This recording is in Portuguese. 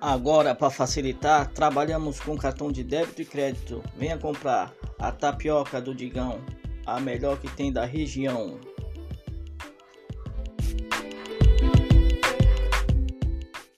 Agora, para facilitar, trabalhamos com cartão de débito e crédito. Venha comprar a tapioca do Digão, a melhor que tem da região.